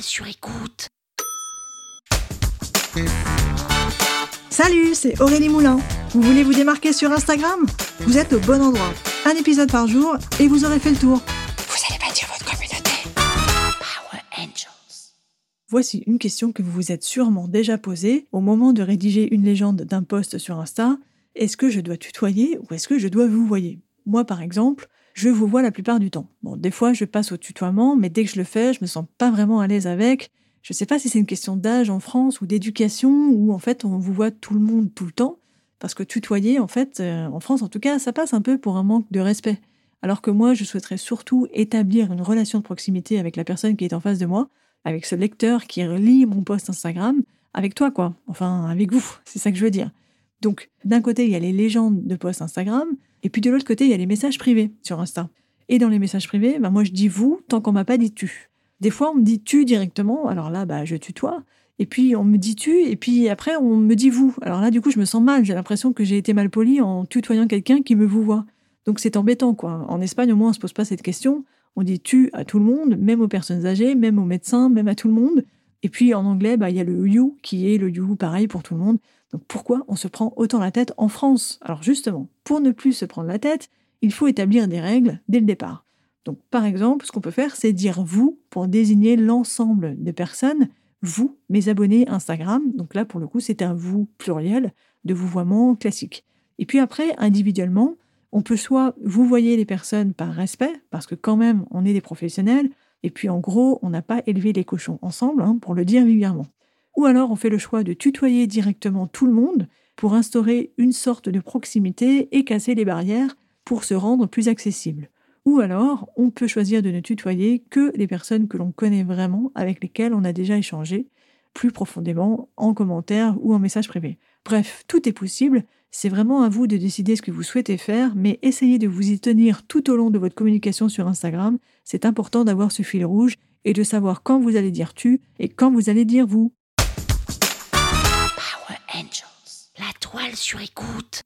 Sur écoute. Salut, c'est Aurélie Moulin. Vous voulez vous démarquer sur Instagram? Vous êtes au bon endroit. Un épisode par jour et vous aurez fait le tour. Vous allez bâtir votre communauté. Power Angels. Voici une question que vous vous êtes sûrement déjà posée au moment de rédiger une légende d'un post sur Insta. Est-ce que je dois tutoyer ou est-ce que je dois vous voyer? Moi, par exemple, je vous vois la plupart du temps. Bon, des fois, je passe au tutoiement, mais dès que je le fais, je me sens pas vraiment à l'aise avec. Je sais pas si c'est une question d'âge en France ou d'éducation, ou en fait, on vous voit tout le monde tout le temps. Parce que tutoyer, en fait, euh, en France en tout cas, ça passe un peu pour un manque de respect. Alors que moi, je souhaiterais surtout établir une relation de proximité avec la personne qui est en face de moi, avec ce lecteur qui relit mon post Instagram, avec toi, quoi. Enfin, avec vous, c'est ça que je veux dire. Donc, d'un côté, il y a les légendes de posts Instagram, et puis de l'autre côté, il y a les messages privés sur Insta. Et dans les messages privés, bah, moi, je dis vous tant qu'on m'a pas dit tu. Des fois, on me dit tu directement, alors là, bah, je tutoie. Et puis, on me dit tu, et puis après, on me dit vous. Alors là, du coup, je me sens mal. J'ai l'impression que j'ai été mal poli en tutoyant quelqu'un qui me vous voit. Donc, c'est embêtant, quoi. En Espagne, au moins, on se pose pas cette question. On dit tu à tout le monde, même aux personnes âgées, même aux médecins, même à tout le monde. Et puis, en anglais, bah, il y a le you qui est le you pareil pour tout le monde. Donc pourquoi on se prend autant la tête en France? Alors justement, pour ne plus se prendre la tête, il faut établir des règles dès le départ. Donc par exemple, ce qu'on peut faire, c'est dire vous pour désigner l'ensemble des personnes, vous, mes abonnés Instagram. Donc là, pour le coup, c'est un vous pluriel de vouvoiement classique. Et puis après, individuellement, on peut soit vous voyez les personnes par respect, parce que quand même, on est des professionnels, et puis en gros, on n'a pas élevé les cochons ensemble, hein, pour le dire vulgairement. Ou alors on fait le choix de tutoyer directement tout le monde pour instaurer une sorte de proximité et casser les barrières pour se rendre plus accessible. Ou alors on peut choisir de ne tutoyer que les personnes que l'on connaît vraiment, avec lesquelles on a déjà échangé plus profondément en commentaire ou en message privé. Bref, tout est possible, c'est vraiment à vous de décider ce que vous souhaitez faire, mais essayez de vous y tenir tout au long de votre communication sur Instagram. C'est important d'avoir ce fil rouge et de savoir quand vous allez dire tu et quand vous allez dire vous. Angels. La toile sur écoute.